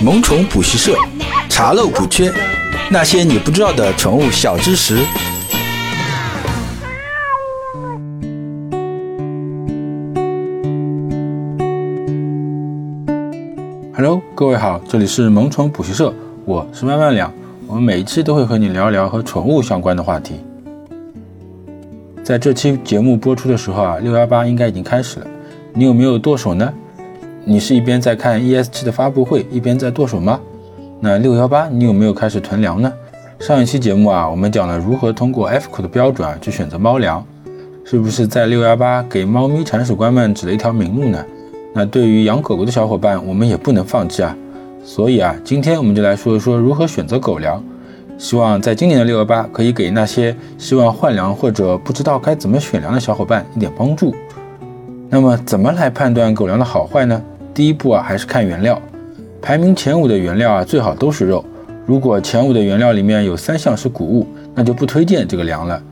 萌宠补习社，查漏补缺，那些你不知道的宠物小知识。Hello，各位好，这里是萌宠补习社，我是万万两。我们每一期都会和你聊聊和宠物相关的话题。在这期节目播出的时候啊，六幺八应该已经开始了，你有没有剁手呢？你是一边在看 ES7 的发布会，一边在剁手吗？那六幺八你有没有开始囤粮呢？上一期节目啊，我们讲了如何通过 F 口的标准啊去选择猫粮，是不是在六幺八给猫咪铲屎官们指了一条明路呢？那对于养狗狗的小伙伴，我们也不能放弃啊。所以啊，今天我们就来说一说如何选择狗粮，希望在今年的六幺八可以给那些希望换粮或者不知道该怎么选粮的小伙伴一点帮助。那么，怎么来判断狗粮的好坏呢？第一步啊，还是看原料，排名前五的原料啊，最好都是肉。如果前五的原料里面有三项是谷物，那就不推荐这个粮了。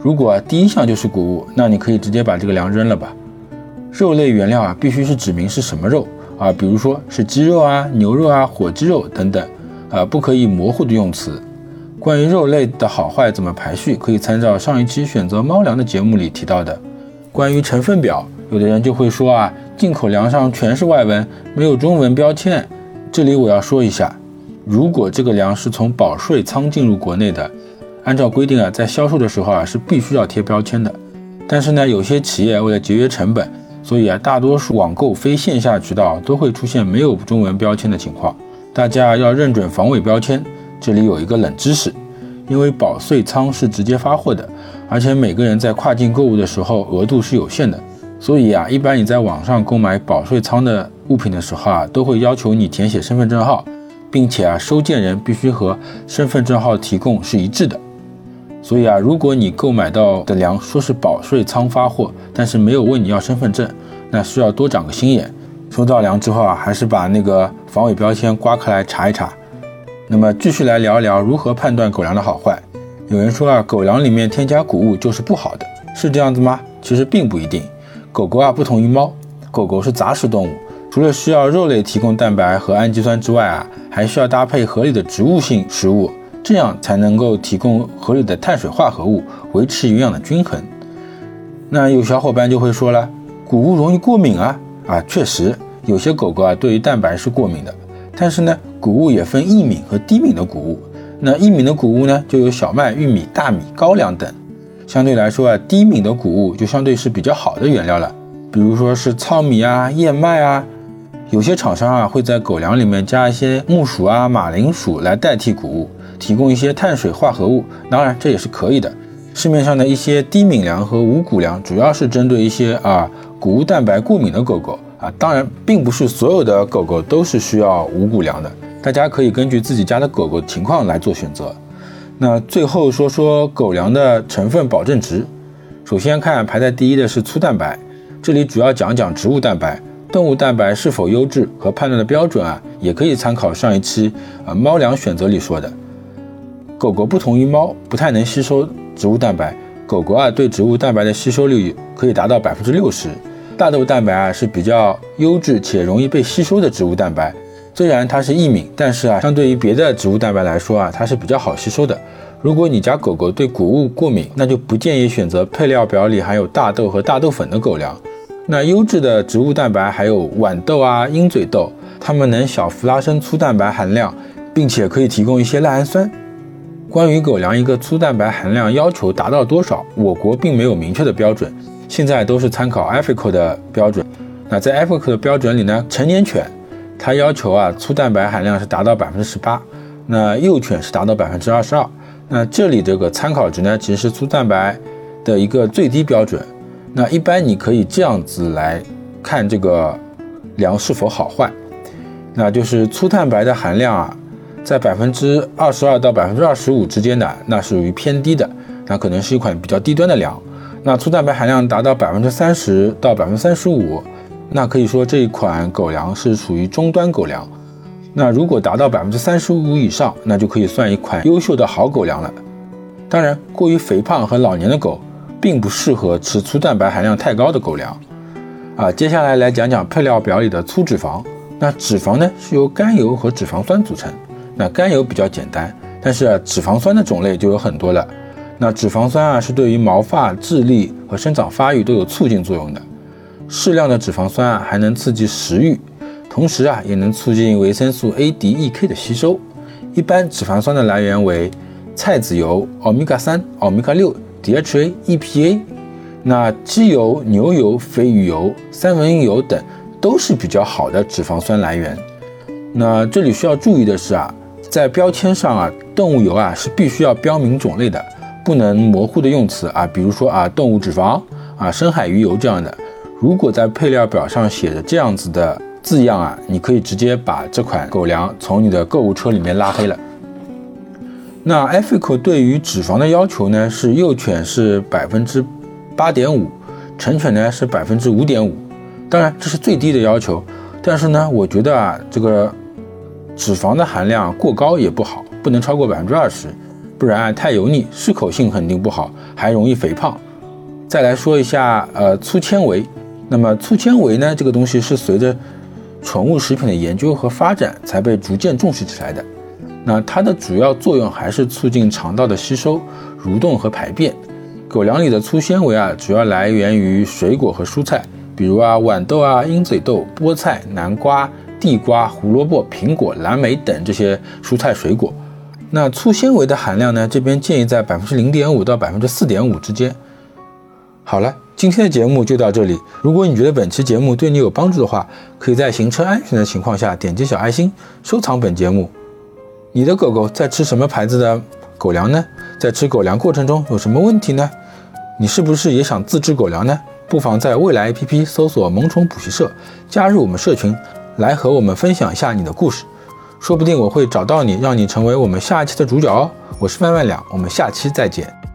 如果第一项就是谷物，那你可以直接把这个粮扔了吧。肉类原料啊，必须是指明是什么肉啊，比如说是鸡肉啊、牛肉啊、火鸡肉等等啊，不可以模糊的用词。关于肉类的好坏怎么排序，可以参照上一期选择猫粮的节目里提到的。关于成分表，有的人就会说啊。进口粮上全是外文，没有中文标签。这里我要说一下，如果这个粮是从保税仓进入国内的，按照规定啊，在销售的时候啊是必须要贴标签的。但是呢，有些企业为了节约成本，所以啊，大多数网购非线下渠道都会出现没有中文标签的情况。大家要认准防伪标签。这里有一个冷知识，因为保税仓是直接发货的，而且每个人在跨境购物的时候额度是有限的。所以啊，一般你在网上购买保税仓的物品的时候啊，都会要求你填写身份证号，并且啊，收件人必须和身份证号提供是一致的。所以啊，如果你购买到的粮说是保税仓发货，但是没有问你要身份证，那需要多长个心眼。收到粮之后啊，还是把那个防伪标签刮开来查一查。那么继续来聊一聊如何判断狗粮的好坏。有人说啊，狗粮里面添加谷物就是不好的，是这样子吗？其实并不一定。狗狗啊，不同于猫，狗狗是杂食动物，除了需要肉类提供蛋白和氨基酸之外啊，还需要搭配合理的植物性食物，这样才能够提供合理的碳水化合物，维持营养的均衡。那有小伙伴就会说了，谷物容易过敏啊啊，确实有些狗狗啊对于蛋白是过敏的，但是呢，谷物也分易敏和低敏的谷物，那易敏的谷物呢，就有小麦、玉米、大米、高粱等。相对来说啊，低敏的谷物就相对是比较好的原料了，比如说是糙米啊、燕麦啊，有些厂商啊会在狗粮里面加一些木薯啊、马铃薯来代替谷物，提供一些碳水化合物。当然这也是可以的。市面上的一些低敏粮和无谷粮，主要是针对一些啊谷物蛋白过敏的狗狗啊。当然，并不是所有的狗狗都是需要无谷粮的，大家可以根据自己家的狗狗情况来做选择。那最后说说狗粮的成分保证值。首先看排在第一的是粗蛋白，这里主要讲讲植物蛋白、动物蛋白是否优质和判断的标准啊，也可以参考上一期啊猫粮选择里说的。狗狗不同于猫，不太能吸收植物蛋白。狗狗啊对植物蛋白的吸收率可以达到百分之六十。大豆蛋白啊是比较优质且容易被吸收的植物蛋白。虽然它是易敏，但是啊，相对于别的植物蛋白来说啊，它是比较好吸收的。如果你家狗狗对谷物过敏，那就不建议选择配料表里含有大豆和大豆粉的狗粮。那优质的植物蛋白还有豌豆啊、鹰嘴豆，它们能小幅拉升粗蛋白含量，并且可以提供一些赖氨酸。关于狗粮一个粗蛋白含量要求达到多少，我国并没有明确的标准，现在都是参考 Africa 的标准。那在 Africa 的标准里呢，成年犬。它要求啊，粗蛋白含量是达到百分之十八，那幼犬是达到百分之二十二。那这里这个参考值呢，其实是粗蛋白的一个最低标准。那一般你可以这样子来看这个粮是否好坏，那就是粗蛋白的含量啊，在百分之二十二到百分之二十五之间的，那属于偏低的，那可能是一款比较低端的粮。那粗蛋白含量达到百分之三十到百分之三十五。那可以说这一款狗粮是属于中端狗粮。那如果达到百分之三十五以上，那就可以算一款优秀的好狗粮了。当然，过于肥胖和老年的狗并不适合吃粗蛋白含量太高的狗粮。啊，接下来来讲讲配料表里的粗脂肪。那脂肪呢是由甘油和脂肪酸组成。那甘油比较简单，但是啊，脂肪酸的种类就有很多了。那脂肪酸啊是对于毛发、智力和生长发育都有促进作用的。适量的脂肪酸啊还能刺激食欲，同时啊也能促进维生素 A、D、E、K 的吸收。一般脂肪酸的来源为菜籽油、欧米伽三、欧米伽六、DHA、EPA。那鸡油、牛油、鲱鱼油、三文鱼油等都是比较好的脂肪酸来源。那这里需要注意的是啊，在标签上啊，动物油啊是必须要标明种类的，不能模糊的用词啊，比如说啊动物脂肪啊深海鱼油这样的。如果在配料表上写着这样子的字样啊，你可以直接把这款狗粮从你的购物车里面拉黑了。那 e f i c o 对于脂肪的要求呢，是幼犬是百分之。八点五，成犬呢是百分之五点五，当然这是最低的要求，但是呢，我觉得啊，这个脂肪的含量过高也不好，不能超过百分之二十，不然啊太油腻，适口性肯定不好，还容易肥胖。再来说一下呃粗纤维，那么粗纤维呢这个东西是随着宠物食品的研究和发展才被逐渐重视起来的，那它的主要作用还是促进肠道的吸收、蠕动和排便。狗粮里的粗纤维啊，主要来源于水果和蔬菜，比如啊豌豆啊、鹰嘴豆、菠菜、南瓜、地瓜、胡萝卜、苹果、蓝莓等这些蔬菜水果。那粗纤维的含量呢，这边建议在百分之零点五到百分之四点五之间。好了，今天的节目就到这里。如果你觉得本期节目对你有帮助的话，可以在行车安全的情况下点击小爱心收藏本节目。你的狗狗在吃什么牌子的？狗粮呢，在吃狗粮过程中有什么问题呢？你是不是也想自制狗粮呢？不妨在未来 APP 搜索“萌宠补习社”，加入我们社群，来和我们分享一下你的故事，说不定我会找到你，让你成为我们下一期的主角哦。我是万万两，我们下期再见。